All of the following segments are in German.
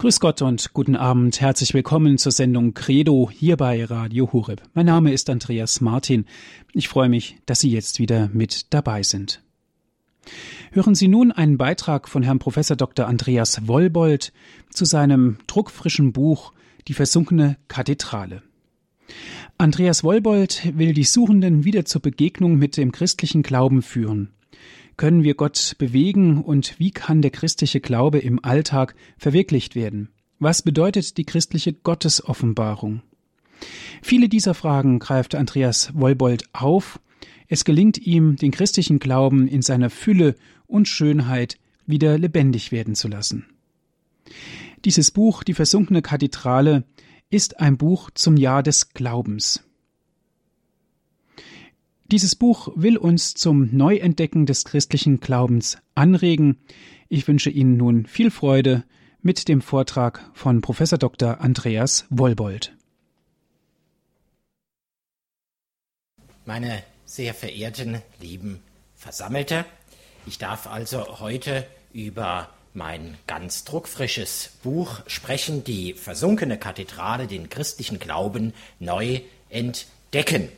Grüß Gott und guten Abend. Herzlich willkommen zur Sendung Credo hier bei Radio Horeb. Mein Name ist Andreas Martin. Ich freue mich, dass Sie jetzt wieder mit dabei sind. Hören Sie nun einen Beitrag von Herrn Professor Dr. Andreas Wollbold zu seinem druckfrischen Buch Die versunkene Kathedrale. Andreas Wollbold will die Suchenden wieder zur Begegnung mit dem christlichen Glauben führen können wir Gott bewegen und wie kann der christliche Glaube im Alltag verwirklicht werden? Was bedeutet die christliche Gottesoffenbarung? Viele dieser Fragen greift Andreas Wollbold auf. Es gelingt ihm, den christlichen Glauben in seiner Fülle und Schönheit wieder lebendig werden zu lassen. Dieses Buch, Die versunkene Kathedrale, ist ein Buch zum Jahr des Glaubens. Dieses Buch will uns zum Neuentdecken des christlichen Glaubens anregen. Ich wünsche Ihnen nun viel Freude mit dem Vortrag von Professor Dr. Andreas Wollbold. Meine sehr verehrten lieben Versammelte, ich darf also heute über mein ganz druckfrisches Buch sprechen, die versunkene Kathedrale, den christlichen Glauben neu entdecken.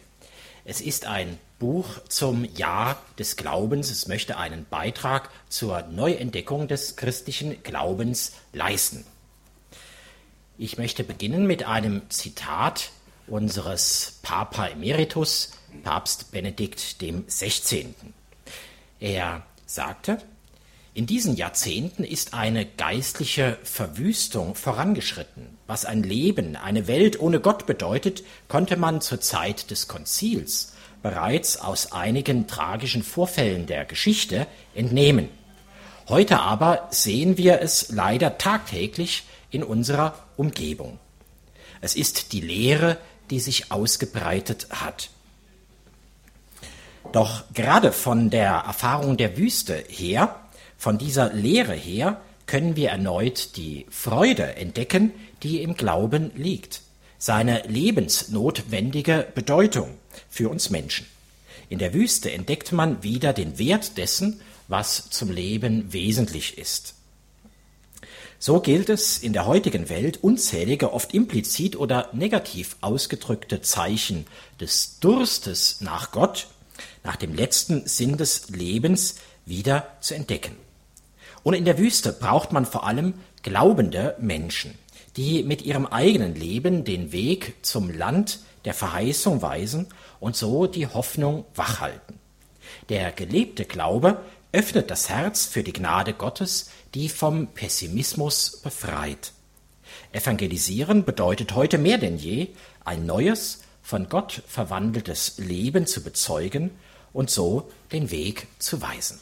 Es ist ein Buch zum Jahr des Glaubens. Es möchte einen Beitrag zur Neuentdeckung des christlichen Glaubens leisten. Ich möchte beginnen mit einem Zitat unseres Papa Emeritus, Papst Benedikt XVI. Er sagte, in diesen Jahrzehnten ist eine geistliche Verwüstung vorangeschritten. Was ein Leben, eine Welt ohne Gott bedeutet, konnte man zur Zeit des Konzils bereits aus einigen tragischen Vorfällen der Geschichte entnehmen. Heute aber sehen wir es leider tagtäglich in unserer Umgebung. Es ist die Lehre, die sich ausgebreitet hat. Doch gerade von der Erfahrung der Wüste her von dieser Lehre her können wir erneut die Freude entdecken, die im Glauben liegt, seine lebensnotwendige Bedeutung für uns Menschen. In der Wüste entdeckt man wieder den Wert dessen, was zum Leben wesentlich ist. So gilt es in der heutigen Welt unzählige, oft implizit oder negativ ausgedrückte Zeichen des Durstes nach Gott, nach dem letzten Sinn des Lebens wieder zu entdecken. Und in der Wüste braucht man vor allem glaubende Menschen, die mit ihrem eigenen Leben den Weg zum Land der Verheißung weisen und so die Hoffnung wachhalten. Der gelebte Glaube öffnet das Herz für die Gnade Gottes, die vom Pessimismus befreit. Evangelisieren bedeutet heute mehr denn je, ein neues, von Gott verwandeltes Leben zu bezeugen und so den Weg zu weisen.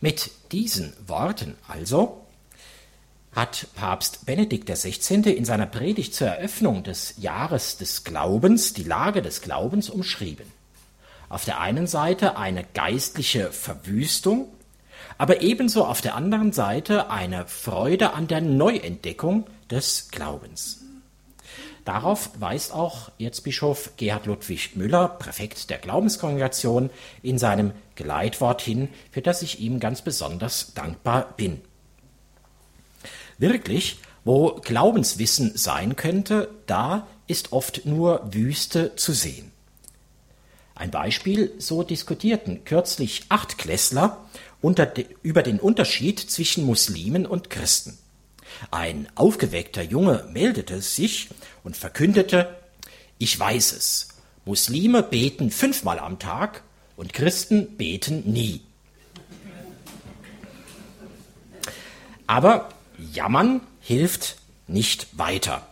Mit diesen Worten also hat Papst Benedikt XVI. in seiner Predigt zur Eröffnung des Jahres des Glaubens die Lage des Glaubens umschrieben. Auf der einen Seite eine geistliche Verwüstung, aber ebenso auf der anderen Seite eine Freude an der Neuentdeckung des Glaubens. Darauf weist auch Erzbischof Gerhard Ludwig Müller, Präfekt der Glaubenskongregation, in seinem Geleitwort hin, für das ich ihm ganz besonders dankbar bin. Wirklich, wo Glaubenswissen sein könnte, da ist oft nur Wüste zu sehen. Ein Beispiel, so diskutierten kürzlich Achtklässler unter, über den Unterschied zwischen Muslimen und Christen. Ein aufgeweckter Junge meldete sich und verkündete, ich weiß es, Muslime beten fünfmal am Tag und Christen beten nie. Aber jammern hilft nicht weiter.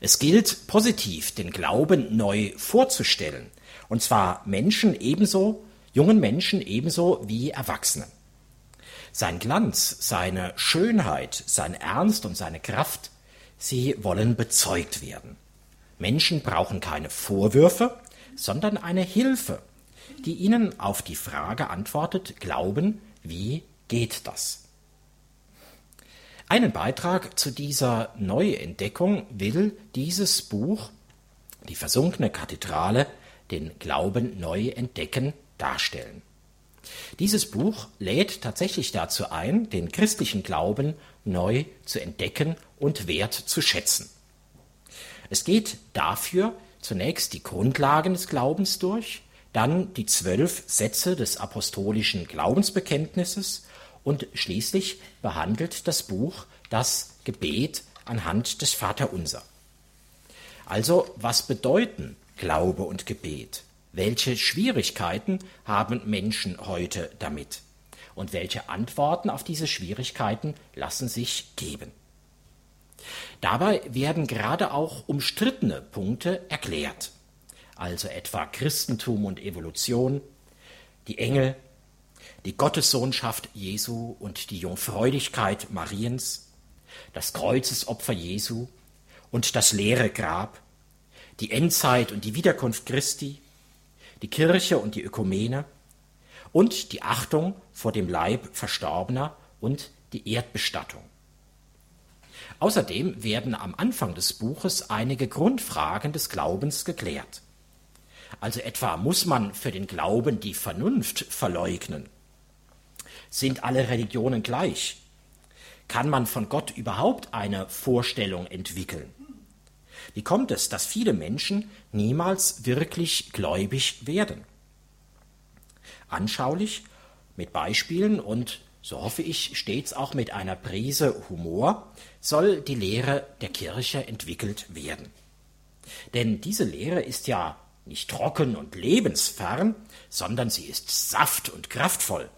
Es gilt positiv, den Glauben neu vorzustellen. Und zwar Menschen ebenso, jungen Menschen ebenso wie Erwachsenen. Sein Glanz, seine Schönheit, sein Ernst und seine Kraft, sie wollen bezeugt werden. Menschen brauchen keine Vorwürfe, sondern eine Hilfe, die ihnen auf die Frage antwortet, glauben, wie geht das? Einen Beitrag zu dieser Neuentdeckung will dieses Buch, die versunkene Kathedrale, den Glauben neu entdecken, darstellen. Dieses Buch lädt tatsächlich dazu ein, den christlichen Glauben neu zu entdecken und wert zu schätzen. Es geht dafür zunächst die Grundlagen des Glaubens durch, dann die zwölf Sätze des apostolischen Glaubensbekenntnisses und schließlich behandelt das Buch das Gebet anhand des Vaterunser. Also was bedeuten Glaube und Gebet? Welche Schwierigkeiten haben Menschen heute damit? Und welche Antworten auf diese Schwierigkeiten lassen sich geben? Dabei werden gerade auch umstrittene Punkte erklärt, also etwa Christentum und Evolution, die Engel, die Gottessohnschaft Jesu und die Jungfräulichkeit Mariens, das Kreuzesopfer Jesu und das leere Grab, die Endzeit und die Wiederkunft Christi, die Kirche und die Ökumene und die Achtung vor dem Leib Verstorbener und die Erdbestattung. Außerdem werden am Anfang des Buches einige Grundfragen des Glaubens geklärt. Also etwa muss man für den Glauben die Vernunft verleugnen? Sind alle Religionen gleich? Kann man von Gott überhaupt eine Vorstellung entwickeln? Wie kommt es, dass viele Menschen niemals wirklich gläubig werden? Anschaulich, mit Beispielen und, so hoffe ich, stets auch mit einer Prise Humor, soll die Lehre der Kirche entwickelt werden. Denn diese Lehre ist ja nicht trocken und lebensfern, sondern sie ist saft und kraftvoll.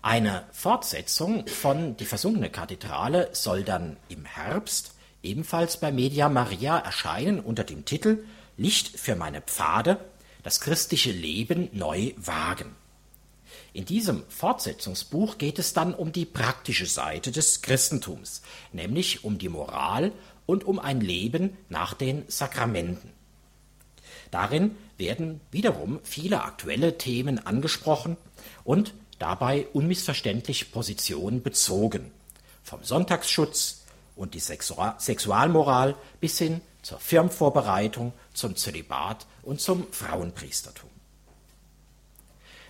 Eine Fortsetzung von Die versunkene Kathedrale soll dann im Herbst ebenfalls bei Media Maria erscheinen unter dem Titel Licht für meine Pfade, das christliche Leben neu wagen. In diesem Fortsetzungsbuch geht es dann um die praktische Seite des Christentums, nämlich um die Moral und um ein Leben nach den Sakramenten. Darin werden wiederum viele aktuelle Themen angesprochen und dabei unmissverständlich Positionen bezogen. Vom Sonntagsschutz und die Sexualmoral bis hin zur Firmvorbereitung, zum Zölibat und zum Frauenpriestertum.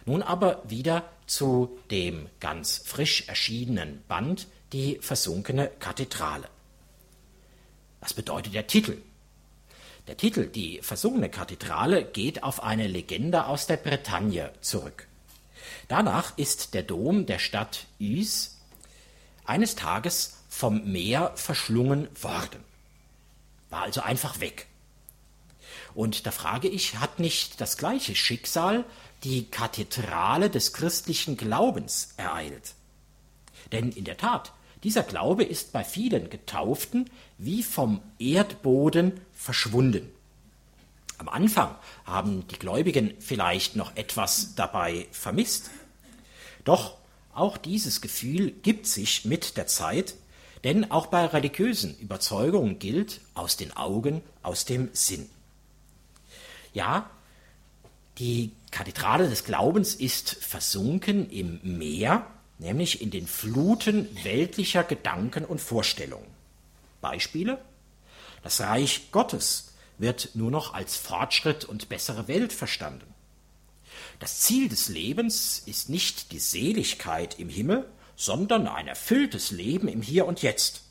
Nun aber wieder zu dem ganz frisch erschienenen Band Die versunkene Kathedrale. Was bedeutet der Titel? Der Titel Die versunkene Kathedrale geht auf eine Legende aus der Bretagne zurück. Danach ist der Dom der Stadt Uz eines Tages vom Meer verschlungen worden. War also einfach weg. Und da frage ich, hat nicht das gleiche Schicksal die Kathedrale des christlichen Glaubens ereilt? Denn in der Tat, dieser Glaube ist bei vielen Getauften wie vom Erdboden verschwunden. Am Anfang haben die Gläubigen vielleicht noch etwas dabei vermisst. Doch auch dieses Gefühl gibt sich mit der Zeit denn auch bei religiösen Überzeugungen gilt aus den Augen, aus dem Sinn. Ja, die Kathedrale des Glaubens ist versunken im Meer, nämlich in den Fluten weltlicher Gedanken und Vorstellungen. Beispiele? Das Reich Gottes wird nur noch als Fortschritt und bessere Welt verstanden. Das Ziel des Lebens ist nicht die Seligkeit im Himmel, sondern ein erfülltes Leben im Hier und Jetzt.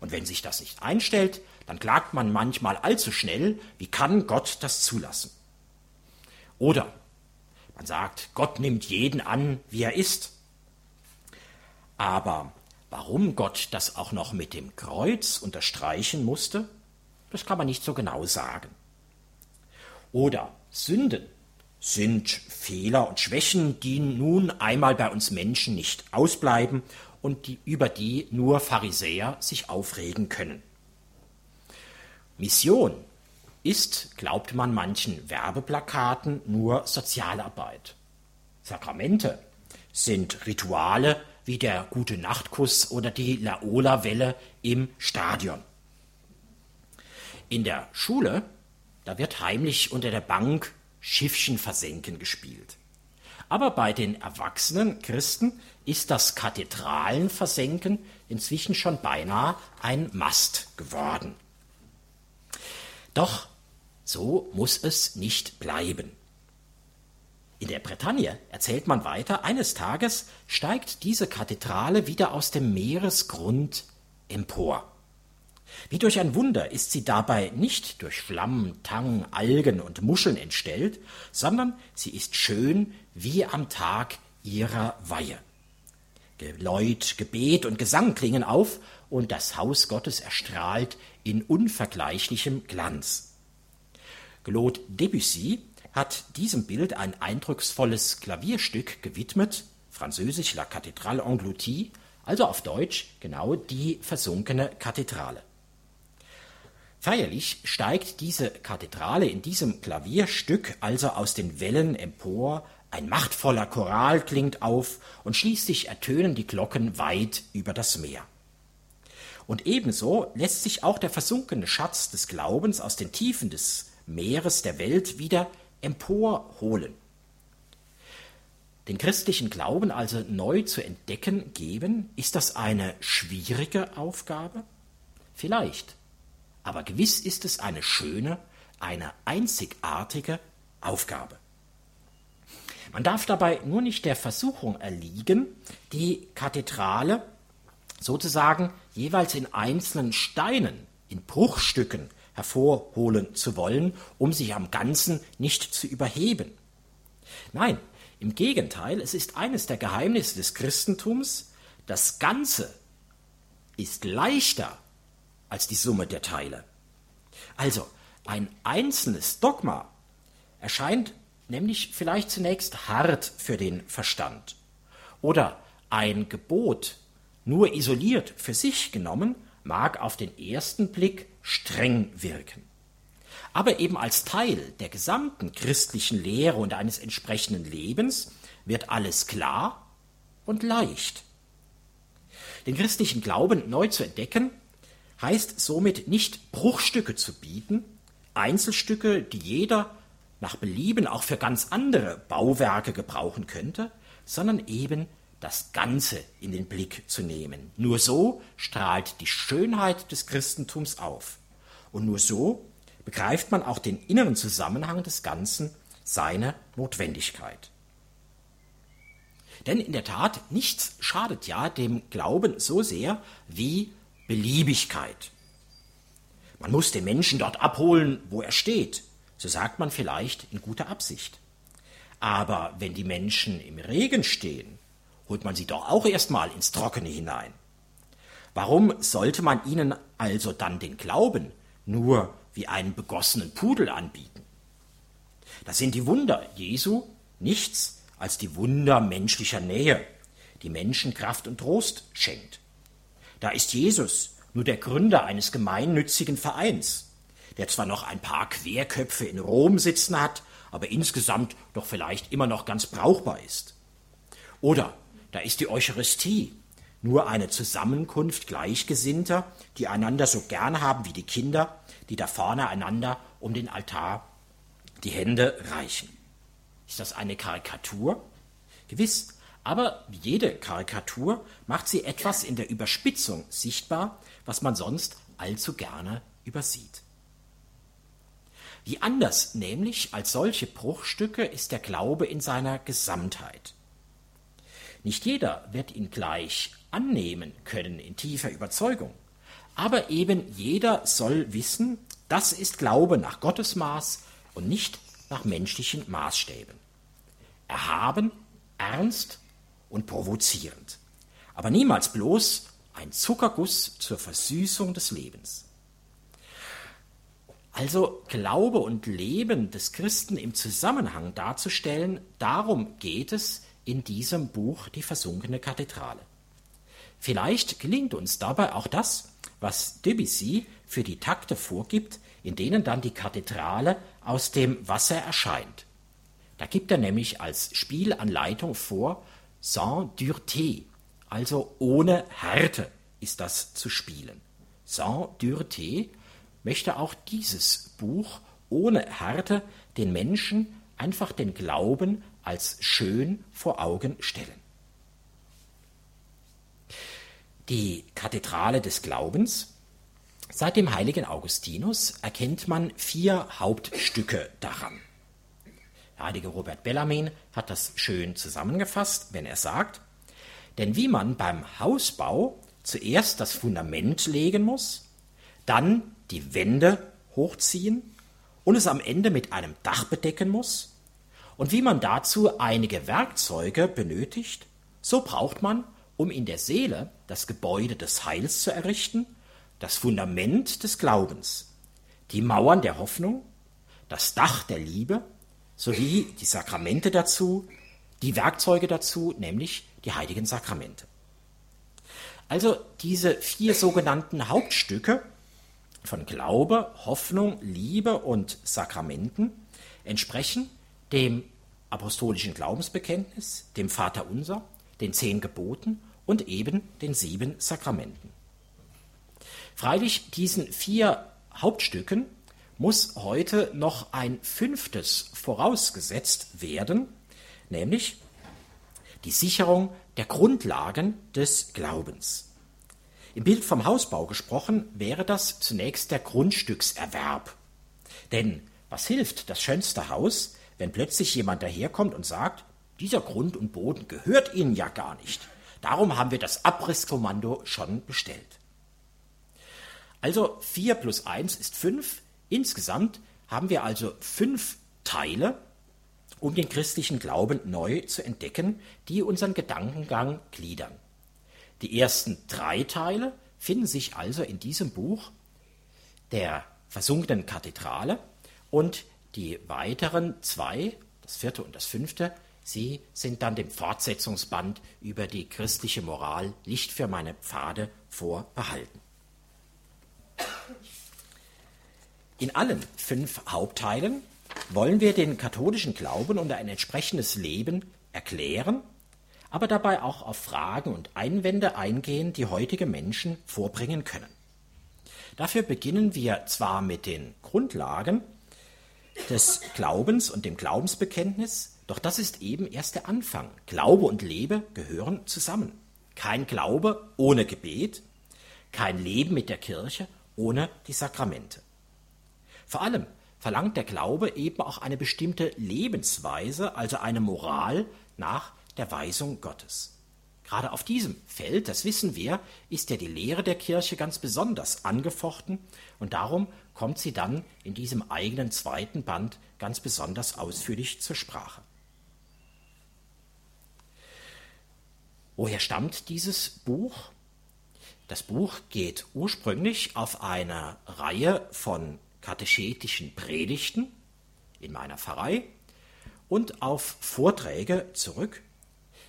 Und wenn sich das nicht einstellt, dann klagt man manchmal allzu schnell, wie kann Gott das zulassen? Oder man sagt, Gott nimmt jeden an, wie er ist. Aber warum Gott das auch noch mit dem Kreuz unterstreichen musste, das kann man nicht so genau sagen. Oder Sünden sind Fehler und Schwächen, die nun einmal bei uns Menschen nicht ausbleiben und die, über die nur Pharisäer sich aufregen können. Mission ist, glaubt man manchen Werbeplakaten, nur Sozialarbeit. Sakramente sind Rituale wie der gute Nachtkuss oder die Laola-Welle im Stadion. In der Schule, da wird heimlich unter der Bank Schiffchen versenken gespielt. Aber bei den erwachsenen Christen ist das Kathedralenversenken inzwischen schon beinahe ein Mast geworden. Doch so muss es nicht bleiben. In der Bretagne, erzählt man weiter, eines Tages steigt diese Kathedrale wieder aus dem Meeresgrund empor. Wie durch ein Wunder ist sie dabei nicht durch Schlamm, Tang, Algen und Muscheln entstellt, sondern sie ist schön wie am Tag ihrer Weihe. Geläut, Gebet und Gesang klingen auf und das Haus Gottes erstrahlt in unvergleichlichem Glanz. Claude Debussy hat diesem Bild ein eindrucksvolles Klavierstück gewidmet, französisch La Cathédrale Engloutie, also auf Deutsch genau die versunkene Kathedrale. Feierlich steigt diese Kathedrale in diesem Klavierstück also aus den Wellen empor, ein machtvoller Choral klingt auf und schließlich ertönen die Glocken weit über das Meer. Und ebenso lässt sich auch der versunkene Schatz des Glaubens aus den Tiefen des Meeres der Welt wieder emporholen. Den christlichen Glauben also neu zu entdecken geben, ist das eine schwierige Aufgabe? Vielleicht. Aber gewiss ist es eine schöne, eine einzigartige Aufgabe. Man darf dabei nur nicht der Versuchung erliegen, die Kathedrale sozusagen jeweils in einzelnen Steinen, in Bruchstücken hervorholen zu wollen, um sich am Ganzen nicht zu überheben. Nein, im Gegenteil, es ist eines der Geheimnisse des Christentums, das Ganze ist leichter als die Summe der Teile. Also, ein einzelnes Dogma erscheint nämlich vielleicht zunächst hart für den Verstand. Oder ein Gebot nur isoliert für sich genommen mag auf den ersten Blick streng wirken. Aber eben als Teil der gesamten christlichen Lehre und eines entsprechenden Lebens wird alles klar und leicht. Den christlichen Glauben neu zu entdecken, heißt somit nicht Bruchstücke zu bieten, Einzelstücke, die jeder nach Belieben auch für ganz andere Bauwerke gebrauchen könnte, sondern eben das Ganze in den Blick zu nehmen. Nur so strahlt die Schönheit des Christentums auf. Und nur so begreift man auch den inneren Zusammenhang des Ganzen, seine Notwendigkeit. Denn in der Tat, nichts schadet ja dem Glauben so sehr wie Beliebigkeit. Man muss den Menschen dort abholen, wo er steht. So sagt man vielleicht in guter Absicht. Aber wenn die Menschen im Regen stehen, holt man sie doch auch erstmal ins Trockene hinein. Warum sollte man ihnen also dann den Glauben nur wie einen begossenen Pudel anbieten? Das sind die Wunder Jesu nichts als die Wunder menschlicher Nähe, die Menschen Kraft und Trost schenkt. Da ist Jesus nur der Gründer eines gemeinnützigen Vereins, der zwar noch ein paar Querköpfe in Rom sitzen hat, aber insgesamt doch vielleicht immer noch ganz brauchbar ist. Oder da ist die Eucharistie, nur eine Zusammenkunft Gleichgesinnter, die einander so gern haben wie die Kinder, die da vorne einander um den Altar die Hände reichen. Ist das eine Karikatur? Gewiss, aber wie jede Karikatur macht sie etwas in der Überspitzung sichtbar, was man sonst allzu gerne übersieht. Wie anders nämlich als solche Bruchstücke ist der Glaube in seiner Gesamtheit. Nicht jeder wird ihn gleich annehmen können in tiefer Überzeugung. Aber eben jeder soll wissen, das ist Glaube nach Gottes Maß und nicht nach menschlichen Maßstäben. Erhaben, ernst und provozierend. Aber niemals bloß ein Zuckerguss zur Versüßung des Lebens. Also Glaube und Leben des Christen im Zusammenhang darzustellen, darum geht es in diesem Buch Die versunkene Kathedrale. Vielleicht gelingt uns dabei auch das, was Debussy für die Takte vorgibt, in denen dann die Kathedrale aus dem Wasser erscheint. Da gibt er nämlich als Spielanleitung vor, sans dureté, also ohne Härte ist das zu spielen. Sans dureté möchte auch dieses Buch ohne Härte den Menschen einfach den Glauben als schön vor Augen stellen. Die Kathedrale des Glaubens. Seit dem heiligen Augustinus erkennt man vier Hauptstücke daran. Der heilige Robert Bellarmin hat das schön zusammengefasst, wenn er sagt, denn wie man beim Hausbau zuerst das Fundament legen muss, dann die Wände hochziehen und es am Ende mit einem Dach bedecken muss, und wie man dazu einige Werkzeuge benötigt, so braucht man, um in der Seele das Gebäude des Heils zu errichten, das Fundament des Glaubens, die Mauern der Hoffnung, das Dach der Liebe sowie die Sakramente dazu, die Werkzeuge dazu, nämlich die heiligen Sakramente. Also diese vier sogenannten Hauptstücke von Glaube, Hoffnung, Liebe und Sakramenten entsprechen dem apostolischen Glaubensbekenntnis, dem Vaterunser, den zehn Geboten und eben den sieben Sakramenten. Freilich diesen vier Hauptstücken muss heute noch ein fünftes vorausgesetzt werden, nämlich die Sicherung der Grundlagen des Glaubens. Im Bild vom Hausbau gesprochen wäre das zunächst der Grundstückserwerb. Denn was hilft das schönste Haus, wenn plötzlich jemand daherkommt und sagt, dieser Grund und Boden gehört Ihnen ja gar nicht. Darum haben wir das Abrisskommando schon bestellt. Also 4 plus 1 ist 5. Insgesamt haben wir also fünf Teile, um den christlichen Glauben neu zu entdecken, die unseren Gedankengang gliedern. Die ersten drei Teile finden sich also in diesem Buch der versunkenen Kathedrale und die weiteren zwei, das vierte und das fünfte, sie sind dann dem Fortsetzungsband über die christliche Moral Licht für meine Pfade vorbehalten. In allen fünf Hauptteilen wollen wir den katholischen Glauben und ein entsprechendes Leben erklären, aber dabei auch auf Fragen und Einwände eingehen, die heutige Menschen vorbringen können. Dafür beginnen wir zwar mit den Grundlagen, des Glaubens und dem Glaubensbekenntnis, doch das ist eben erst der Anfang. Glaube und Lebe gehören zusammen. Kein Glaube ohne Gebet, kein Leben mit der Kirche ohne die Sakramente. Vor allem verlangt der Glaube eben auch eine bestimmte Lebensweise, also eine Moral nach der Weisung Gottes. Gerade auf diesem Feld, das wissen wir, ist ja die Lehre der Kirche ganz besonders angefochten und darum kommt sie dann in diesem eigenen zweiten Band ganz besonders ausführlich zur Sprache. Woher stammt dieses Buch? Das Buch geht ursprünglich auf eine Reihe von katechetischen Predigten in meiner Pfarrei und auf Vorträge zurück.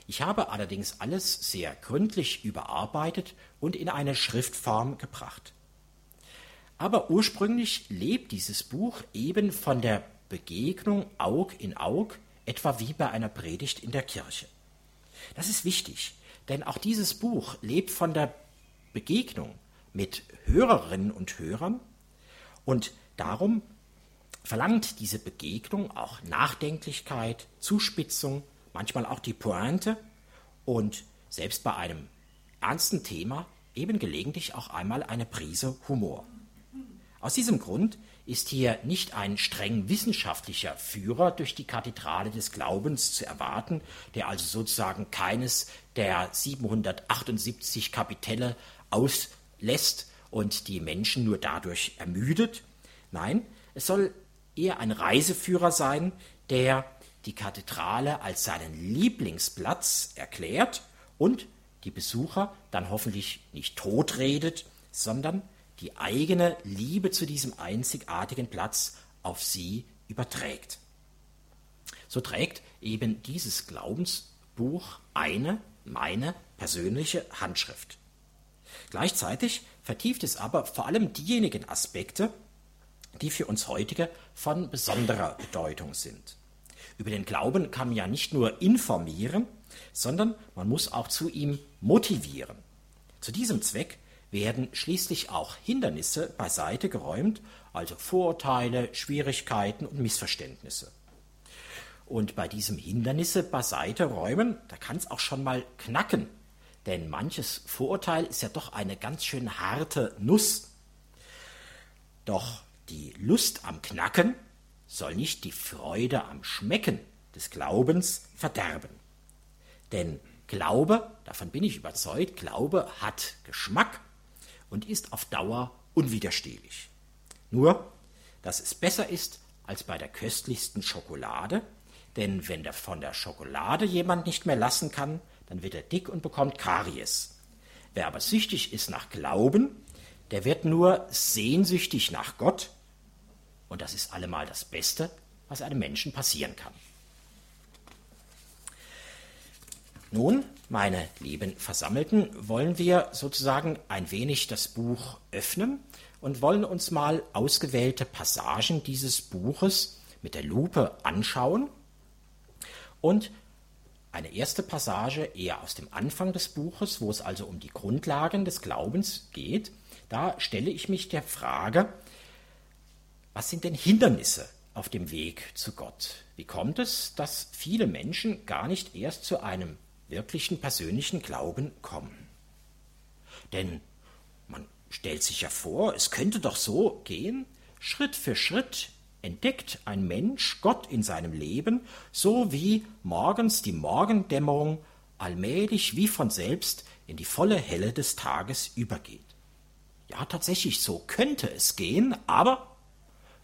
Ich habe allerdings alles sehr gründlich überarbeitet und in eine Schriftform gebracht. Aber ursprünglich lebt dieses Buch eben von der Begegnung Aug in Aug, etwa wie bei einer Predigt in der Kirche. Das ist wichtig, denn auch dieses Buch lebt von der Begegnung mit Hörerinnen und Hörern und darum verlangt diese Begegnung auch Nachdenklichkeit, Zuspitzung, manchmal auch die Pointe und selbst bei einem ernsten Thema eben gelegentlich auch einmal eine Prise Humor. Aus diesem Grund ist hier nicht ein streng wissenschaftlicher Führer durch die Kathedrale des Glaubens zu erwarten, der also sozusagen keines der 778 Kapitelle auslässt und die Menschen nur dadurch ermüdet. Nein, es soll eher ein Reiseführer sein, der die Kathedrale als seinen Lieblingsplatz erklärt und die Besucher dann hoffentlich nicht totredet, sondern die eigene Liebe zu diesem einzigartigen Platz auf sie überträgt. So trägt eben dieses Glaubensbuch eine, meine persönliche Handschrift. Gleichzeitig vertieft es aber vor allem diejenigen Aspekte, die für uns heutige von besonderer Bedeutung sind. Über den Glauben kann man ja nicht nur informieren, sondern man muss auch zu ihm motivieren. Zu diesem Zweck werden schließlich auch Hindernisse beiseite geräumt, also Vorurteile, Schwierigkeiten und Missverständnisse. Und bei diesem Hindernisse beiseite räumen, da kann es auch schon mal knacken, denn manches Vorurteil ist ja doch eine ganz schön harte Nuss. Doch die Lust am Knacken, soll nicht die Freude am Schmecken des Glaubens verderben. Denn Glaube, davon bin ich überzeugt, Glaube hat Geschmack und ist auf Dauer unwiderstehlich. Nur, dass es besser ist als bei der köstlichsten Schokolade, denn wenn der von der Schokolade jemand nicht mehr lassen kann, dann wird er dick und bekommt Karies. Wer aber süchtig ist nach Glauben, der wird nur sehnsüchtig nach Gott, und das ist allemal das Beste, was einem Menschen passieren kann. Nun, meine lieben Versammelten, wollen wir sozusagen ein wenig das Buch öffnen und wollen uns mal ausgewählte Passagen dieses Buches mit der Lupe anschauen und eine erste Passage eher aus dem Anfang des Buches, wo es also um die Grundlagen des Glaubens geht, da stelle ich mich der Frage, was sind denn Hindernisse auf dem Weg zu Gott? Wie kommt es, dass viele Menschen gar nicht erst zu einem wirklichen persönlichen Glauben kommen? Denn man stellt sich ja vor, es könnte doch so gehen, Schritt für Schritt entdeckt ein Mensch Gott in seinem Leben, so wie morgens die Morgendämmerung allmählich wie von selbst in die volle Helle des Tages übergeht. Ja, tatsächlich, so könnte es gehen, aber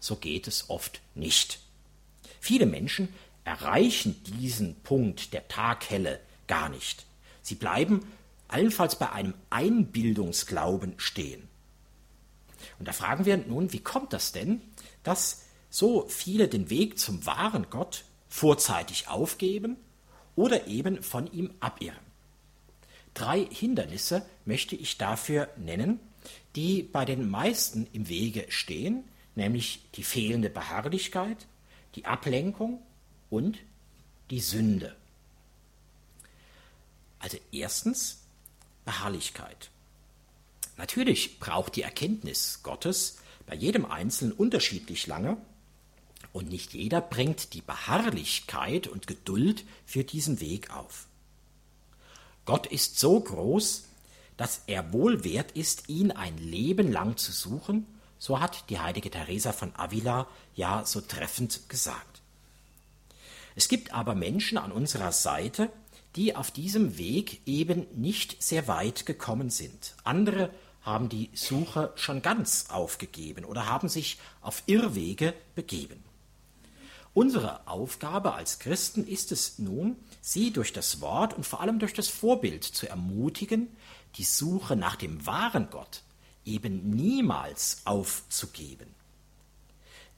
so geht es oft nicht. Viele Menschen erreichen diesen Punkt der Taghelle gar nicht. Sie bleiben allenfalls bei einem Einbildungsglauben stehen. Und da fragen wir nun, wie kommt das denn, dass so viele den Weg zum wahren Gott vorzeitig aufgeben oder eben von ihm abirren? Drei Hindernisse möchte ich dafür nennen, die bei den meisten im Wege stehen, nämlich die fehlende Beharrlichkeit, die Ablenkung und die Sünde. Also erstens Beharrlichkeit. Natürlich braucht die Erkenntnis Gottes bei jedem Einzelnen unterschiedlich lange und nicht jeder bringt die Beharrlichkeit und Geduld für diesen Weg auf. Gott ist so groß, dass er wohl wert ist, ihn ein Leben lang zu suchen so hat die heilige Teresa von Avila ja so treffend gesagt. Es gibt aber Menschen an unserer Seite, die auf diesem Weg eben nicht sehr weit gekommen sind. Andere haben die Suche schon ganz aufgegeben oder haben sich auf Irrwege begeben. Unsere Aufgabe als Christen ist es nun, sie durch das Wort und vor allem durch das Vorbild zu ermutigen, die Suche nach dem wahren Gott eben niemals aufzugeben.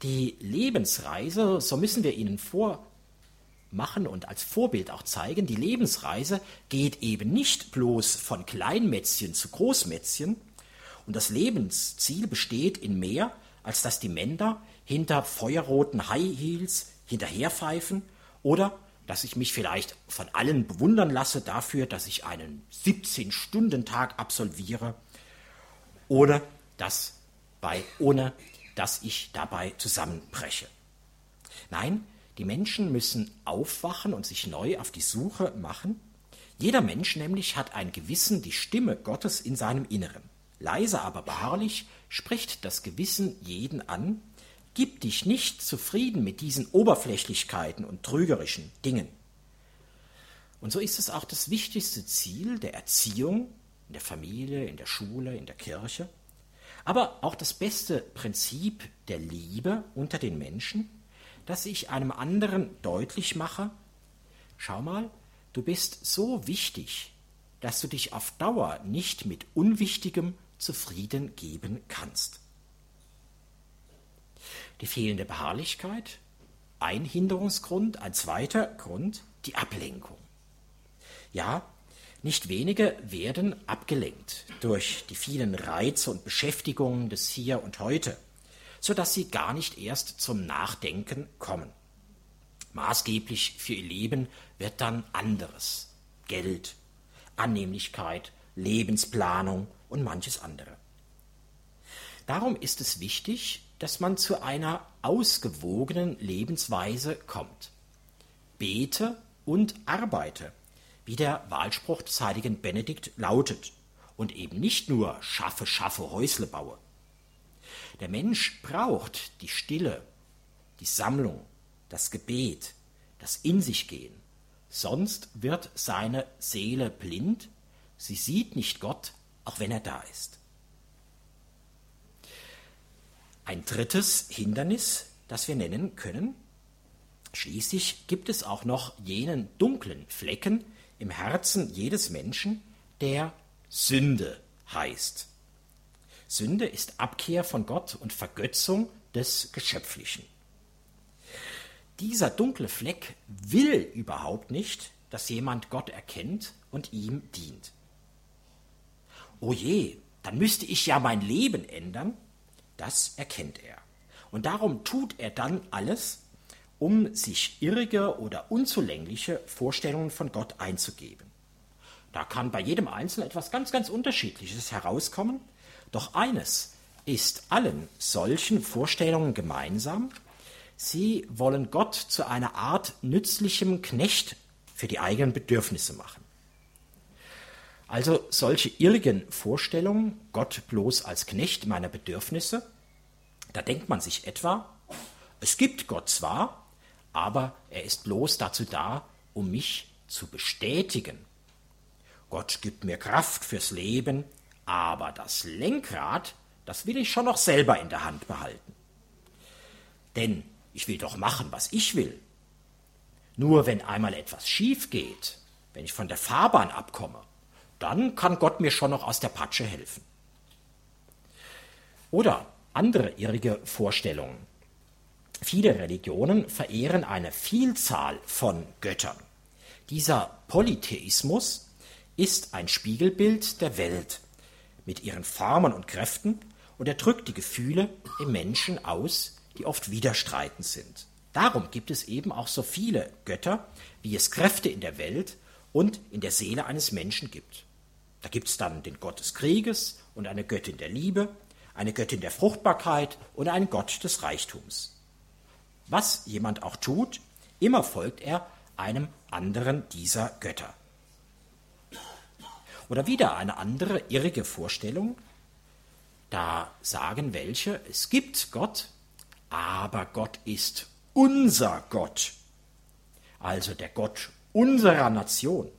Die Lebensreise, so müssen wir ihnen vormachen und als Vorbild auch zeigen, die Lebensreise geht eben nicht bloß von Kleinmätzchen zu Großmätzchen und das Lebensziel besteht in mehr, als dass die Männer hinter feuerroten High Heels hinterherpfeifen oder dass ich mich vielleicht von allen bewundern lasse dafür, dass ich einen 17-Stunden-Tag absolviere oder das bei, ohne dass ich dabei zusammenbreche. Nein, die Menschen müssen aufwachen und sich neu auf die Suche machen. Jeder Mensch nämlich hat ein Gewissen, die Stimme Gottes in seinem Inneren. Leise aber beharrlich spricht das Gewissen jeden an, gib dich nicht zufrieden mit diesen Oberflächlichkeiten und trügerischen Dingen. Und so ist es auch das wichtigste Ziel der Erziehung in der Familie, in der Schule, in der Kirche, aber auch das beste Prinzip der Liebe unter den Menschen, dass ich einem anderen deutlich mache, schau mal, du bist so wichtig, dass du dich auf Dauer nicht mit Unwichtigem zufrieden geben kannst. Die fehlende Beharrlichkeit, ein Hinderungsgrund, ein zweiter Grund, die Ablenkung. Ja, nicht wenige werden abgelenkt durch die vielen Reize und Beschäftigungen des Hier und Heute, so dass sie gar nicht erst zum Nachdenken kommen. Maßgeblich für ihr Leben wird dann anderes. Geld, Annehmlichkeit, Lebensplanung und manches andere. Darum ist es wichtig, dass man zu einer ausgewogenen Lebensweise kommt. Bete und arbeite wie der Wahlspruch des heiligen Benedikt lautet, und eben nicht nur schaffe, schaffe, Häusle baue. Der Mensch braucht die Stille die Sammlung, das Gebet, das In sich gehen. Sonst wird seine Seele blind, sie sieht nicht Gott, auch wenn er da ist. Ein drittes Hindernis, das wir nennen können, schließlich gibt es auch noch jenen dunklen Flecken im Herzen jedes Menschen, der Sünde heißt. Sünde ist Abkehr von Gott und Vergötzung des Geschöpflichen. Dieser dunkle Fleck will überhaupt nicht, dass jemand Gott erkennt und ihm dient. Oh je, dann müsste ich ja mein Leben ändern. Das erkennt er. Und darum tut er dann alles, um sich irrige oder unzulängliche Vorstellungen von Gott einzugeben. Da kann bei jedem Einzelnen etwas ganz, ganz Unterschiedliches herauskommen, doch eines ist allen solchen Vorstellungen gemeinsam, sie wollen Gott zu einer Art nützlichem Knecht für die eigenen Bedürfnisse machen. Also solche irrigen Vorstellungen, Gott bloß als Knecht meiner Bedürfnisse, da denkt man sich etwa, es gibt Gott zwar, aber er ist bloß dazu da, um mich zu bestätigen. Gott gibt mir Kraft fürs Leben, aber das Lenkrad, das will ich schon noch selber in der Hand behalten. Denn ich will doch machen, was ich will. Nur wenn einmal etwas schief geht, wenn ich von der Fahrbahn abkomme, dann kann Gott mir schon noch aus der Patsche helfen. Oder andere irrige Vorstellungen. Viele Religionen verehren eine Vielzahl von Göttern. Dieser Polytheismus ist ein Spiegelbild der Welt mit ihren Formen und Kräften und er drückt die Gefühle im Menschen aus, die oft widerstreitend sind. Darum gibt es eben auch so viele Götter, wie es Kräfte in der Welt und in der Seele eines Menschen gibt. Da gibt es dann den Gott des Krieges und eine Göttin der Liebe, eine Göttin der Fruchtbarkeit und einen Gott des Reichtums. Was jemand auch tut, immer folgt er einem anderen dieser Götter. Oder wieder eine andere irrige Vorstellung. Da sagen welche, es gibt Gott, aber Gott ist unser Gott. Also der Gott unserer Nation.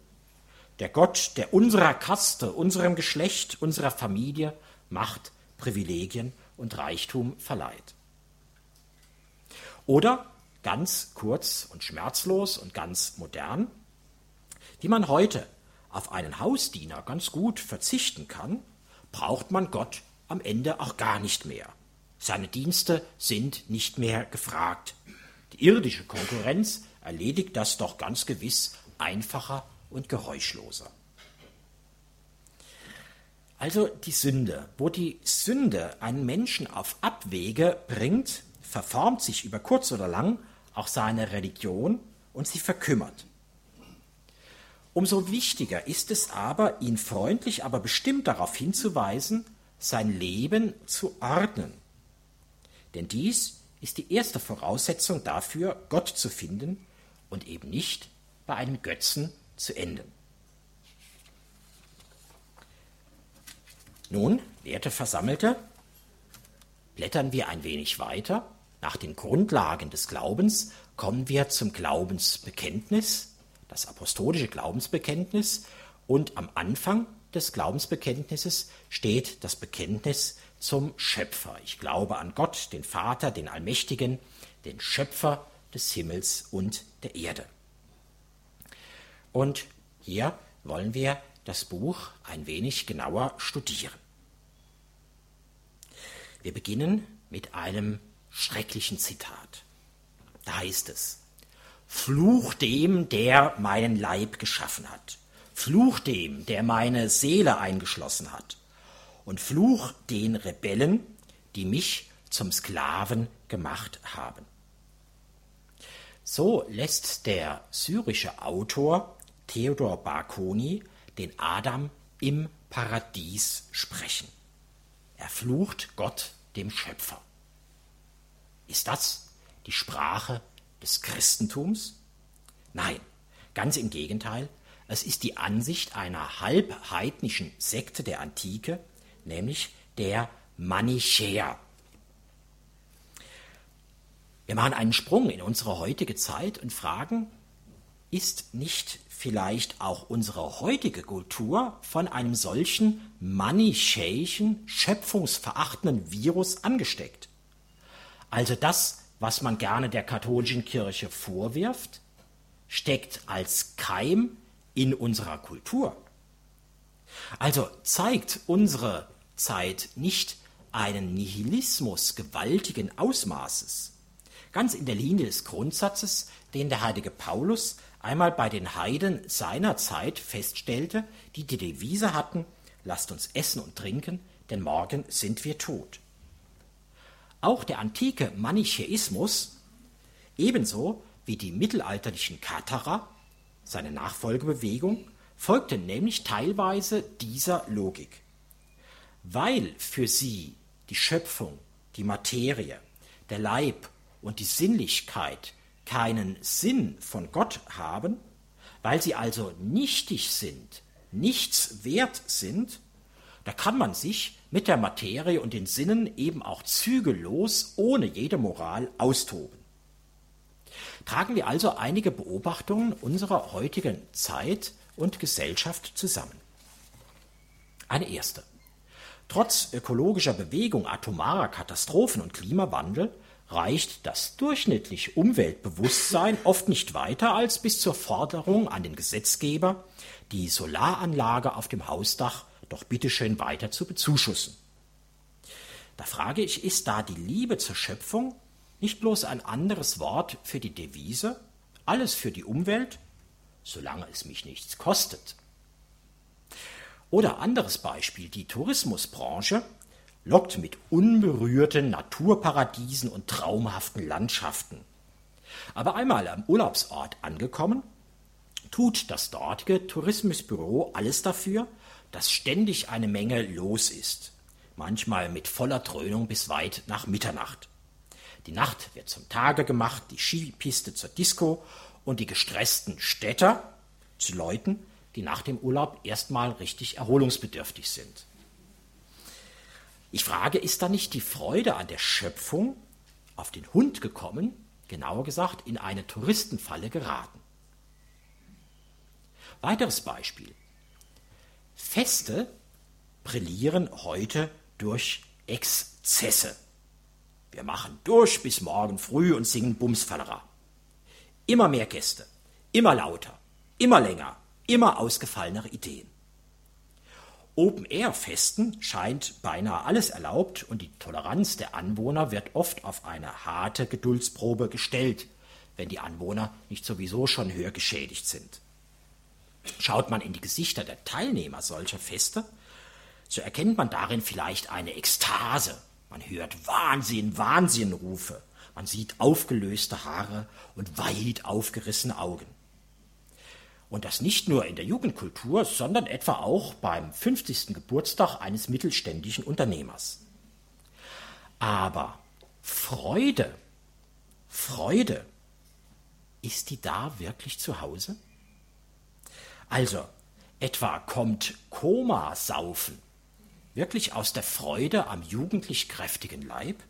Der Gott, der unserer Kaste, unserem Geschlecht, unserer Familie Macht, Privilegien und Reichtum verleiht. Oder ganz kurz und schmerzlos und ganz modern, wie man heute auf einen Hausdiener ganz gut verzichten kann, braucht man Gott am Ende auch gar nicht mehr. Seine Dienste sind nicht mehr gefragt. Die irdische Konkurrenz erledigt das doch ganz gewiss einfacher und geräuschloser. Also die Sünde. Wo die Sünde einen Menschen auf Abwege bringt, verformt sich über kurz oder lang auch seine Religion und sie verkümmert. Umso wichtiger ist es aber, ihn freundlich, aber bestimmt darauf hinzuweisen, sein Leben zu ordnen. Denn dies ist die erste Voraussetzung dafür, Gott zu finden und eben nicht bei einem Götzen zu enden. Nun, werte Versammelte, blättern wir ein wenig weiter. Nach den Grundlagen des Glaubens kommen wir zum Glaubensbekenntnis, das apostolische Glaubensbekenntnis und am Anfang des Glaubensbekenntnisses steht das Bekenntnis zum Schöpfer. Ich glaube an Gott, den Vater, den Allmächtigen, den Schöpfer des Himmels und der Erde. Und hier wollen wir das Buch ein wenig genauer studieren. Wir beginnen mit einem schrecklichen Zitat. Da heißt es, Fluch dem, der meinen Leib geschaffen hat. Fluch dem, der meine Seele eingeschlossen hat. Und Fluch den Rebellen, die mich zum Sklaven gemacht haben. So lässt der syrische Autor Theodor Barkoni den Adam im Paradies sprechen. Er flucht Gott dem Schöpfer. Ist das die Sprache des Christentums? Nein, ganz im Gegenteil. Es ist die Ansicht einer halbheidnischen Sekte der Antike, nämlich der Manichäer. Wir machen einen Sprung in unsere heutige Zeit und fragen, ist nicht vielleicht auch unsere heutige Kultur von einem solchen manichäischen, schöpfungsverachtenden Virus angesteckt? Also das, was man gerne der katholischen Kirche vorwirft, steckt als Keim in unserer Kultur. Also zeigt unsere Zeit nicht einen Nihilismus gewaltigen Ausmaßes, ganz in der Linie des Grundsatzes, den der heilige Paulus einmal bei den Heiden seiner Zeit feststellte, die die Devise hatten, lasst uns essen und trinken, denn morgen sind wir tot. Auch der antike Manichäismus, ebenso wie die mittelalterlichen Katharer, seine Nachfolgebewegung, folgte nämlich teilweise dieser Logik. Weil für sie die Schöpfung, die Materie, der Leib und die Sinnlichkeit keinen Sinn von Gott haben, weil sie also nichtig sind, nichts wert sind, da kann man sich mit der Materie und den Sinnen eben auch zügellos, ohne jede Moral austoben. Tragen wir also einige Beobachtungen unserer heutigen Zeit und Gesellschaft zusammen. Eine erste. Trotz ökologischer Bewegung, atomarer Katastrophen und Klimawandel reicht das durchschnittliche Umweltbewusstsein oft nicht weiter als bis zur Forderung an den Gesetzgeber, die Solaranlage auf dem Hausdach doch bitteschön weiter zu bezuschussen. Da frage ich, ist da die Liebe zur Schöpfung nicht bloß ein anderes Wort für die Devise, alles für die Umwelt, solange es mich nichts kostet? Oder anderes Beispiel, die Tourismusbranche lockt mit unberührten Naturparadiesen und traumhaften Landschaften. Aber einmal am Urlaubsort angekommen, tut das dortige Tourismusbüro alles dafür, dass ständig eine Menge los ist, manchmal mit voller Dröhnung bis weit nach Mitternacht. Die Nacht wird zum Tage gemacht, die Skipiste zur Disco und die gestressten Städter zu Leuten, die nach dem Urlaub erstmal richtig erholungsbedürftig sind. Ich frage, ist da nicht die Freude an der Schöpfung auf den Hund gekommen, genauer gesagt in eine Touristenfalle geraten? Weiteres Beispiel. Feste brillieren heute durch Exzesse. Wir machen durch bis morgen früh und singen Bumsfallera. Immer mehr Gäste, immer lauter, immer länger, immer ausgefallenere Ideen. Open-Air-Festen scheint beinahe alles erlaubt und die Toleranz der Anwohner wird oft auf eine harte Geduldsprobe gestellt, wenn die Anwohner nicht sowieso schon höher geschädigt sind. Schaut man in die Gesichter der Teilnehmer solcher Feste, so erkennt man darin vielleicht eine Ekstase. Man hört Wahnsinn, Wahnsinnrufe. Man sieht aufgelöste Haare und weit aufgerissene Augen. Und das nicht nur in der Jugendkultur, sondern etwa auch beim 50. Geburtstag eines mittelständischen Unternehmers. Aber Freude, Freude, ist die da wirklich zu Hause? Also, etwa kommt Komasaufen wirklich aus der Freude am jugendlich kräftigen Leib?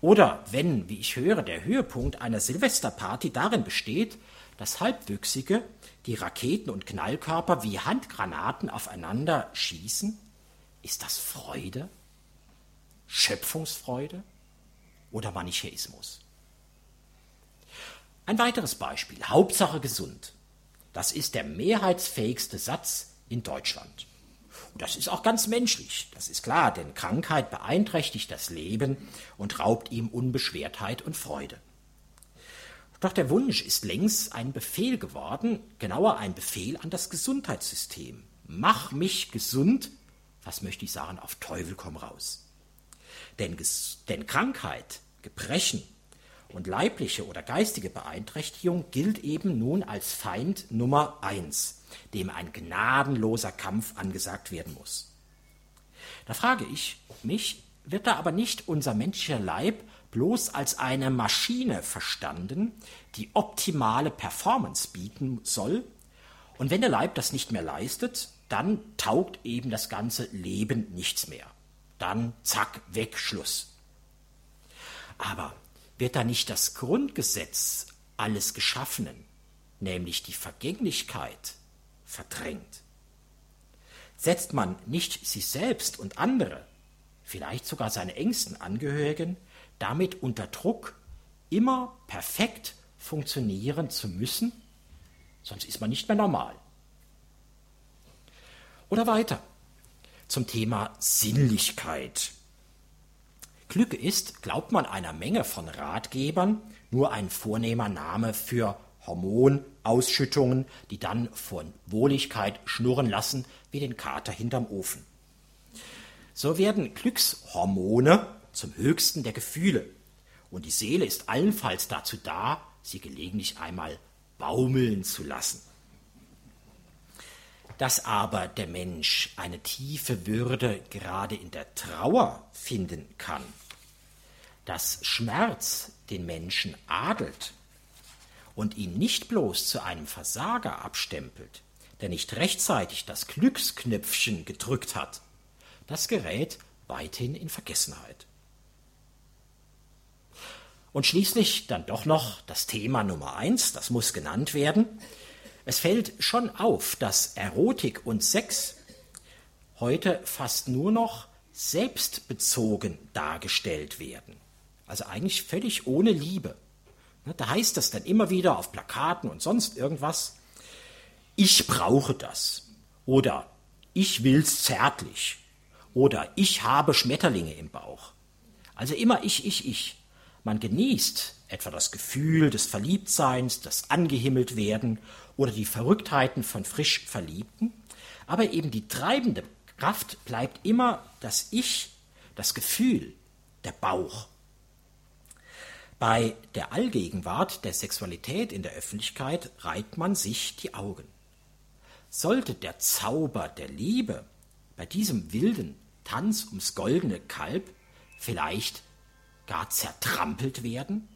Oder wenn, wie ich höre, der Höhepunkt einer Silvesterparty darin besteht, dass Halbwüchsige die Raketen und Knallkörper wie Handgranaten aufeinander schießen? Ist das Freude? Schöpfungsfreude oder Manichäismus? Ein weiteres Beispiel. Hauptsache gesund. Das ist der mehrheitsfähigste Satz in Deutschland. Und das ist auch ganz menschlich, das ist klar, denn Krankheit beeinträchtigt das Leben und raubt ihm Unbeschwertheit und Freude. Doch der Wunsch ist längst ein Befehl geworden, genauer ein Befehl an das Gesundheitssystem. Mach mich gesund, was möchte ich sagen, auf Teufel komm raus. Denn, denn Krankheit, Gebrechen und leibliche oder geistige Beeinträchtigung gilt eben nun als Feind Nummer eins, dem ein gnadenloser Kampf angesagt werden muss. Da frage ich mich, wird da aber nicht unser menschlicher Leib bloß als eine Maschine verstanden, die optimale Performance bieten soll. Und wenn der Leib das nicht mehr leistet, dann taugt eben das ganze Leben nichts mehr. Dann zack, weg, Schluss. Aber wird da nicht das Grundgesetz alles Geschaffenen, nämlich die Vergänglichkeit, verdrängt? Setzt man nicht sich selbst und andere, vielleicht sogar seine engsten Angehörigen, damit unter Druck, immer perfekt funktionieren zu müssen? Sonst ist man nicht mehr normal. Oder weiter zum Thema Sinnlichkeit. Glück ist, glaubt man einer Menge von Ratgebern, nur ein vornehmer Name für Hormonausschüttungen, die dann von Wohligkeit schnurren lassen wie den Kater hinterm Ofen. So werden Glückshormone zum höchsten der Gefühle. Und die Seele ist allenfalls dazu da, sie gelegentlich einmal baumeln zu lassen. Dass aber der Mensch eine tiefe Würde gerade in der Trauer finden kann, dass Schmerz den Menschen adelt und ihn nicht bloß zu einem Versager abstempelt, der nicht rechtzeitig das Glücksknöpfchen gedrückt hat, das gerät weithin in Vergessenheit. Und schließlich dann doch noch das Thema Nummer eins, das muss genannt werden. Es fällt schon auf, dass Erotik und Sex heute fast nur noch selbstbezogen dargestellt werden. Also eigentlich völlig ohne Liebe. Ne, da heißt das dann immer wieder auf Plakaten und sonst irgendwas, ich brauche das oder ich will's zärtlich oder ich habe Schmetterlinge im Bauch. Also immer ich, ich, ich. Man genießt etwa das Gefühl des Verliebtseins, das angehimmelt werden oder die Verrücktheiten von frisch Verliebten, aber eben die treibende Kraft bleibt immer das Ich, das Gefühl, der Bauch. Bei der Allgegenwart der Sexualität in der Öffentlichkeit reibt man sich die Augen. Sollte der Zauber der Liebe bei diesem wilden Tanz ums goldene Kalb vielleicht gar zertrampelt werden?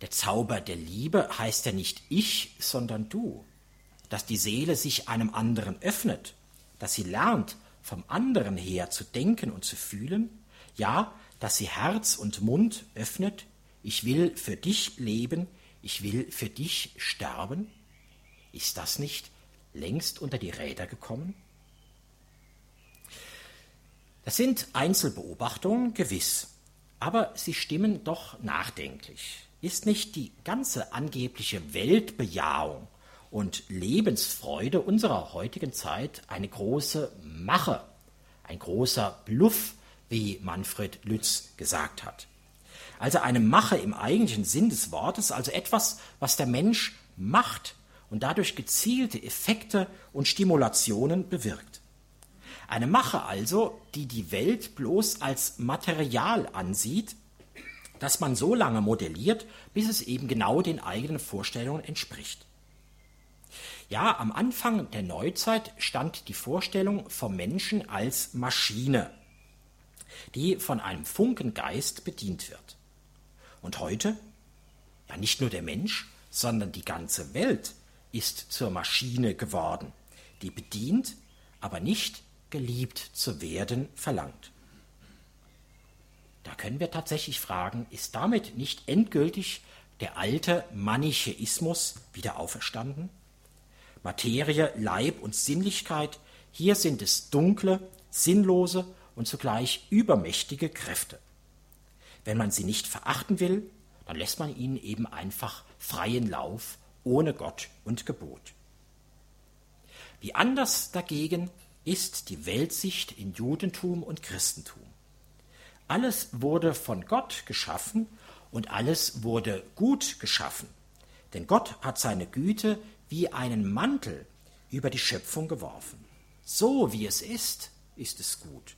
Der Zauber der Liebe heißt ja nicht ich, sondern du, dass die Seele sich einem anderen öffnet, dass sie lernt, vom anderen her zu denken und zu fühlen, ja, dass sie Herz und Mund öffnet, ich will für dich leben, ich will für dich sterben? Ist das nicht längst unter die Räder gekommen? Das sind Einzelbeobachtungen, gewiss, aber sie stimmen doch nachdenklich. Ist nicht die ganze angebliche Weltbejahung und Lebensfreude unserer heutigen Zeit eine große Mache, ein großer Bluff, wie Manfred Lütz gesagt hat. Also eine Mache im eigentlichen Sinn des Wortes, also etwas, was der Mensch macht und dadurch gezielte Effekte und Stimulationen bewirkt. Eine Mache also, die die Welt bloß als Material ansieht, das man so lange modelliert, bis es eben genau den eigenen Vorstellungen entspricht. Ja, am Anfang der Neuzeit stand die Vorstellung vom Menschen als Maschine, die von einem Funkengeist bedient wird. Und heute? Ja, nicht nur der Mensch, sondern die ganze Welt ist zur Maschine geworden, die bedient, aber nicht geliebt zu werden verlangt. Da können wir tatsächlich fragen, ist damit nicht endgültig der alte Manichäismus wieder auferstanden? Materie, Leib und Sinnlichkeit, hier sind es dunkle, sinnlose und zugleich übermächtige Kräfte. Wenn man sie nicht verachten will, dann lässt man ihnen eben einfach freien Lauf ohne Gott und Gebot. Wie anders dagegen ist die Weltsicht in Judentum und Christentum. Alles wurde von Gott geschaffen und alles wurde gut geschaffen. Denn Gott hat seine Güte wie einen Mantel über die Schöpfung geworfen. So wie es ist, ist es gut.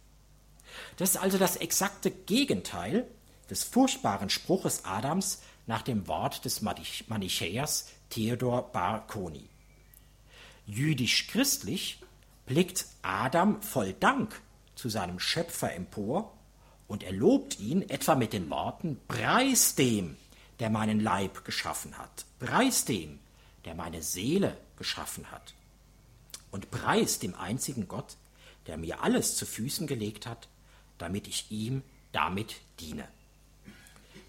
Das ist also das exakte Gegenteil des furchtbaren Spruches Adams nach dem Wort des Manichäers Theodor Bar Koni. Jüdisch-christlich blickt Adam voll Dank zu seinem Schöpfer empor und er lobt ihn etwa mit den Worten Preis dem, der meinen Leib geschaffen hat, Preis dem, der meine Seele geschaffen hat, und Preis dem einzigen Gott, der mir alles zu Füßen gelegt hat, damit ich ihm damit diene.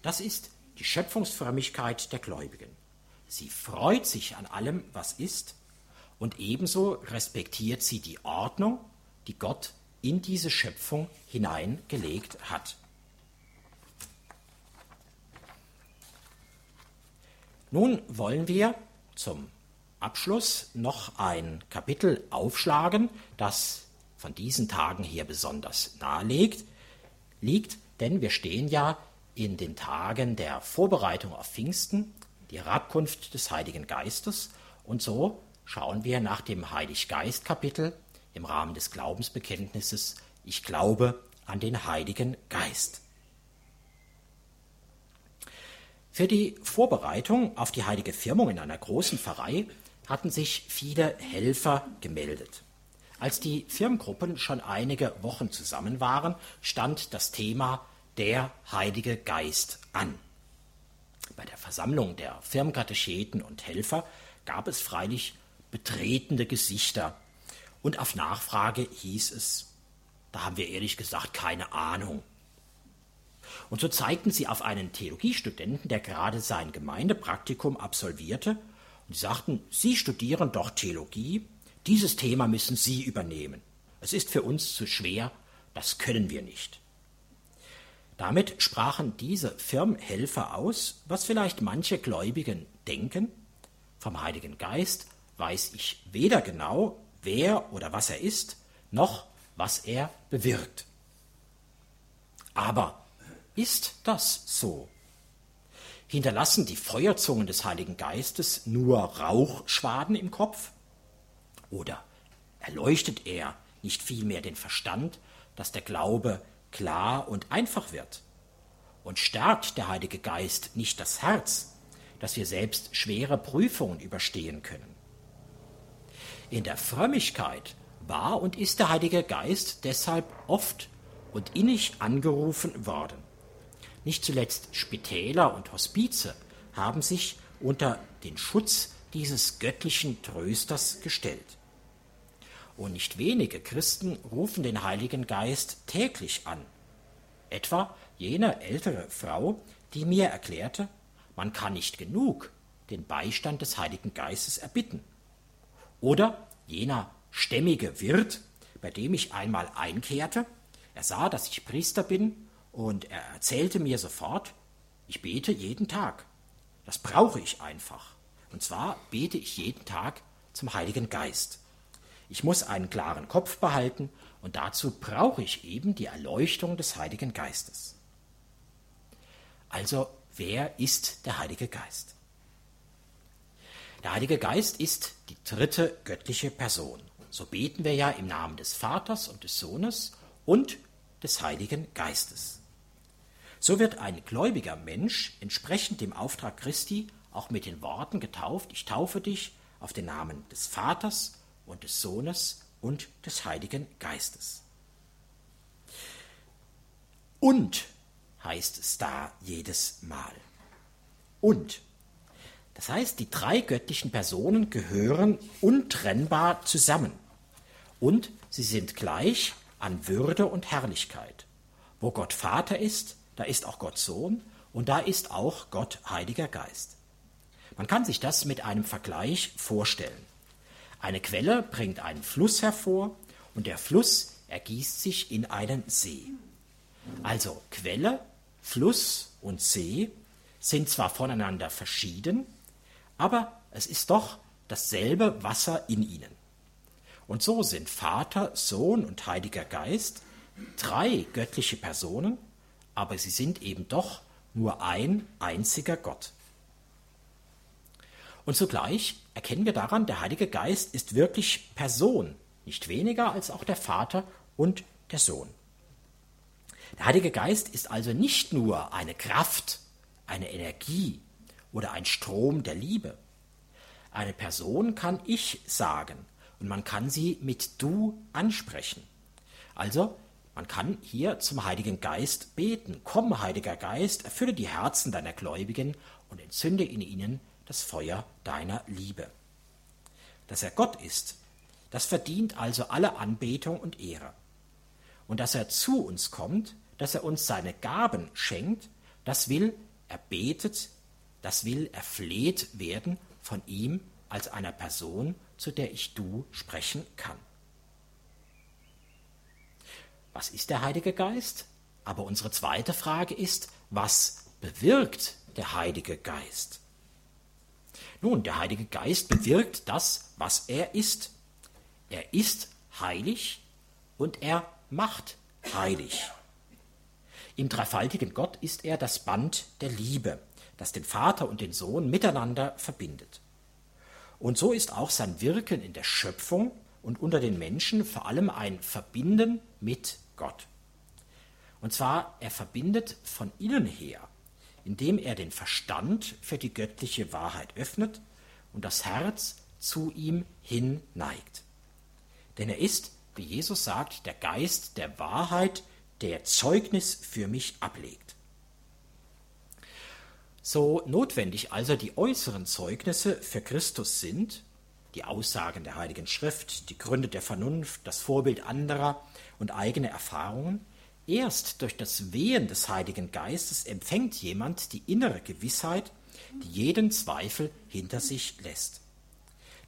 Das ist die Schöpfungsfrömmigkeit der Gläubigen. Sie freut sich an allem, was ist, und ebenso respektiert sie die Ordnung, die Gott in diese Schöpfung hineingelegt hat. Nun wollen wir zum Abschluss noch ein Kapitel aufschlagen, das von diesen Tagen hier besonders nahe liegt, liegt, denn wir stehen ja in den Tagen der Vorbereitung auf Pfingsten, die Herabkunft des Heiligen Geistes, und so schauen wir nach dem Heiliggeist-Kapitel im Rahmen des Glaubensbekenntnisses Ich glaube an den Heiligen Geist. Für die Vorbereitung auf die heilige Firmung in einer großen Pfarrei hatten sich viele Helfer gemeldet. Als die Firmengruppen schon einige Wochen zusammen waren, stand das Thema der Heilige Geist an. Bei der Versammlung der Firmkatecheten und Helfer gab es freilich betretende Gesichter, und auf Nachfrage hieß es, da haben wir ehrlich gesagt keine Ahnung. Und so zeigten sie auf einen Theologiestudenten, der gerade sein Gemeindepraktikum absolvierte, und sagten, Sie studieren doch Theologie, dieses Thema müssen Sie übernehmen. Es ist für uns zu schwer, das können wir nicht. Damit sprachen diese Firmhelfer aus, was vielleicht manche Gläubigen denken. Vom Heiligen Geist weiß ich weder genau, wer oder was er ist, noch was er bewirkt. Aber ist das so? Hinterlassen die Feuerzungen des Heiligen Geistes nur Rauchschwaden im Kopf? Oder erleuchtet er nicht vielmehr den Verstand, dass der Glaube klar und einfach wird? Und stärkt der Heilige Geist nicht das Herz, dass wir selbst schwere Prüfungen überstehen können? In der Frömmigkeit war und ist der Heilige Geist deshalb oft und innig angerufen worden. Nicht zuletzt Spitäler und Hospize haben sich unter den Schutz dieses göttlichen Trösters gestellt. Und nicht wenige Christen rufen den Heiligen Geist täglich an. Etwa jene ältere Frau, die mir erklärte, man kann nicht genug den Beistand des Heiligen Geistes erbitten. Oder jener stämmige Wirt, bei dem ich einmal einkehrte, er sah, dass ich Priester bin und er erzählte mir sofort, ich bete jeden Tag. Das brauche ich einfach. Und zwar bete ich jeden Tag zum Heiligen Geist. Ich muss einen klaren Kopf behalten und dazu brauche ich eben die Erleuchtung des Heiligen Geistes. Also, wer ist der Heilige Geist? Der Heilige Geist ist die dritte göttliche Person. So beten wir ja im Namen des Vaters und des Sohnes und des Heiligen Geistes. So wird ein gläubiger Mensch entsprechend dem Auftrag Christi auch mit den Worten getauft, ich taufe dich auf den Namen des Vaters und des Sohnes und des Heiligen Geistes. Und heißt es da jedes Mal. Und. Das heißt, die drei göttlichen Personen gehören untrennbar zusammen. Und sie sind gleich an Würde und Herrlichkeit. Wo Gott Vater ist, da ist auch Gott Sohn und da ist auch Gott Heiliger Geist. Man kann sich das mit einem Vergleich vorstellen. Eine Quelle bringt einen Fluss hervor und der Fluss ergießt sich in einen See. Also Quelle, Fluss und See sind zwar voneinander verschieden, aber es ist doch dasselbe Wasser in ihnen. Und so sind Vater, Sohn und Heiliger Geist drei göttliche Personen, aber sie sind eben doch nur ein einziger Gott. Und zugleich erkennen wir daran, der Heilige Geist ist wirklich Person, nicht weniger als auch der Vater und der Sohn. Der Heilige Geist ist also nicht nur eine Kraft, eine Energie oder ein Strom der Liebe. Eine Person kann ich sagen und man kann sie mit du ansprechen. Also man kann hier zum Heiligen Geist beten. Komm, Heiliger Geist, erfülle die Herzen deiner Gläubigen und entzünde in ihnen das Feuer deiner Liebe. Dass er Gott ist, das verdient also alle Anbetung und Ehre. Und dass er zu uns kommt, dass er uns seine Gaben schenkt, das will er betet, das will erfleht werden von ihm als einer Person, zu der ich du sprechen kann. Was ist der Heilige Geist? Aber unsere zweite Frage ist, was bewirkt der Heilige Geist? Nun, der Heilige Geist bewirkt das, was er ist. Er ist heilig und er macht heilig. Im dreifaltigen Gott ist er das Band der Liebe, das den Vater und den Sohn miteinander verbindet. Und so ist auch sein Wirken in der Schöpfung und unter den Menschen vor allem ein Verbinden mit Gott. Und zwar, er verbindet von innen her, indem er den Verstand für die göttliche Wahrheit öffnet und das Herz zu ihm hin neigt. Denn er ist, wie Jesus sagt, der Geist der Wahrheit, der Zeugnis für mich ablegt. So notwendig also die äußeren Zeugnisse für Christus sind, die Aussagen der Heiligen Schrift, die Gründe der Vernunft, das Vorbild anderer und eigene Erfahrungen, erst durch das Wehen des Heiligen Geistes empfängt jemand die innere Gewissheit, die jeden Zweifel hinter sich lässt.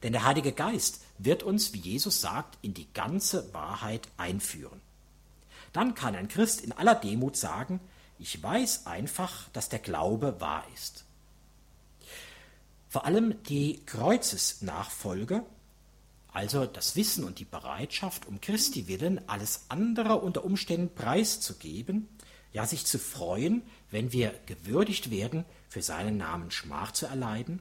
Denn der Heilige Geist wird uns, wie Jesus sagt, in die ganze Wahrheit einführen. Dann kann ein Christ in aller Demut sagen, ich weiß einfach, dass der Glaube wahr ist. Vor allem die Kreuzesnachfolge, also das Wissen und die Bereitschaft, um Christi willen alles andere unter Umständen preiszugeben, ja sich zu freuen, wenn wir gewürdigt werden, für seinen Namen Schmach zu erleiden.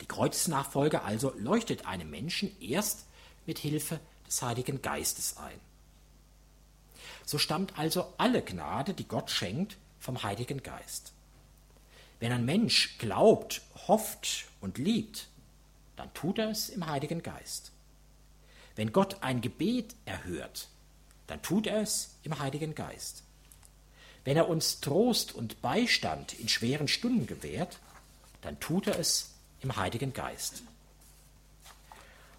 Die Kreuzesnachfolge also leuchtet einem Menschen erst mit Hilfe des Heiligen Geistes ein. So stammt also alle Gnade, die Gott schenkt, vom Heiligen Geist. Wenn ein Mensch glaubt, hofft und liebt, dann tut er es im Heiligen Geist. Wenn Gott ein Gebet erhört, dann tut er es im Heiligen Geist. Wenn er uns Trost und Beistand in schweren Stunden gewährt, dann tut er es im Heiligen Geist.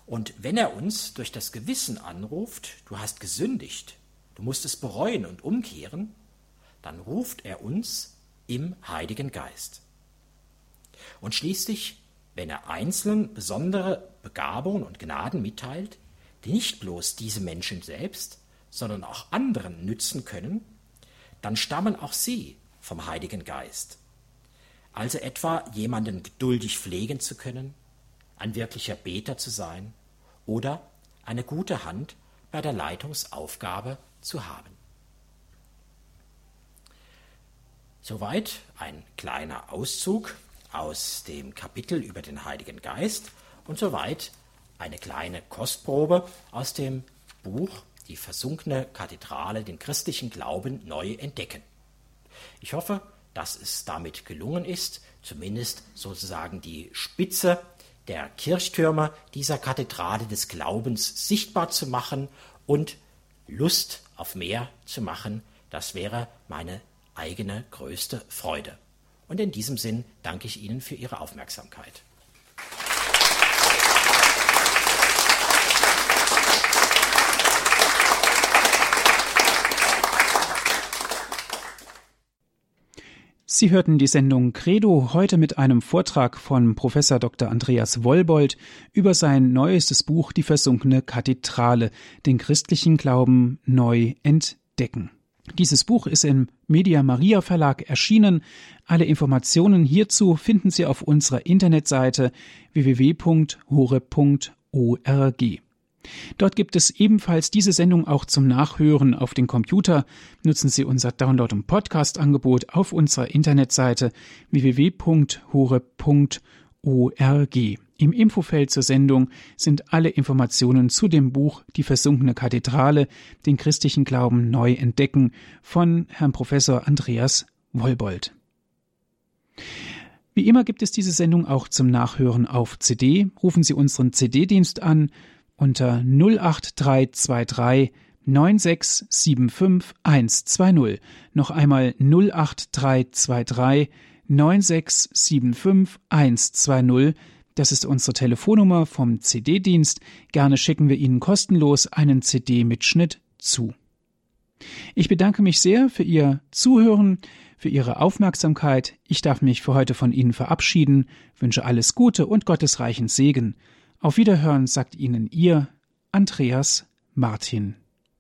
Und wenn er uns durch das Gewissen anruft, du hast gesündigt, du musst es bereuen und umkehren, dann ruft er uns im Heiligen Geist. Und schließlich, wenn er Einzelnen besondere Begabungen und Gnaden mitteilt, die nicht bloß diese Menschen selbst, sondern auch anderen nützen können, dann stammen auch sie vom Heiligen Geist. Also etwa jemanden geduldig pflegen zu können, ein wirklicher Beter zu sein oder eine gute Hand bei der Leitungsaufgabe zu haben. Soweit ein kleiner Auszug aus dem Kapitel über den Heiligen Geist und soweit eine kleine Kostprobe aus dem Buch Die versunkene Kathedrale, den christlichen Glauben neu entdecken. Ich hoffe, dass es damit gelungen ist, zumindest sozusagen die Spitze der Kirchtürme dieser Kathedrale des Glaubens sichtbar zu machen und Lust auf mehr zu machen. Das wäre meine eigene größte Freude. Und in diesem Sinn danke ich Ihnen für Ihre Aufmerksamkeit. Sie hörten die Sendung Credo heute mit einem Vortrag von Professor Dr. Andreas Wollbold über sein neuestes Buch Die versunkene Kathedrale, den christlichen Glauben neu entdecken. Dieses Buch ist im Media Maria Verlag erschienen. Alle Informationen hierzu finden Sie auf unserer Internetseite www.hore.org. Dort gibt es ebenfalls diese Sendung auch zum Nachhören auf den Computer. Nutzen Sie unser Download- und Podcast-Angebot auf unserer Internetseite www.hore.org. Im Infofeld zur Sendung sind alle Informationen zu dem Buch Die versunkene Kathedrale, den christlichen Glauben neu entdecken von Herrn Professor Andreas Wollbold. Wie immer gibt es diese Sendung auch zum Nachhören auf CD. Rufen Sie unseren CD-Dienst an unter 08323 9675 120. Noch einmal 08323 9675 120 das ist unsere Telefonnummer vom CD-Dienst. Gerne schicken wir Ihnen kostenlos einen CD-Mitschnitt zu. Ich bedanke mich sehr für Ihr Zuhören, für Ihre Aufmerksamkeit. Ich darf mich für heute von Ihnen verabschieden, wünsche alles Gute und Gottes reichen Segen. Auf Wiederhören sagt Ihnen Ihr Andreas Martin.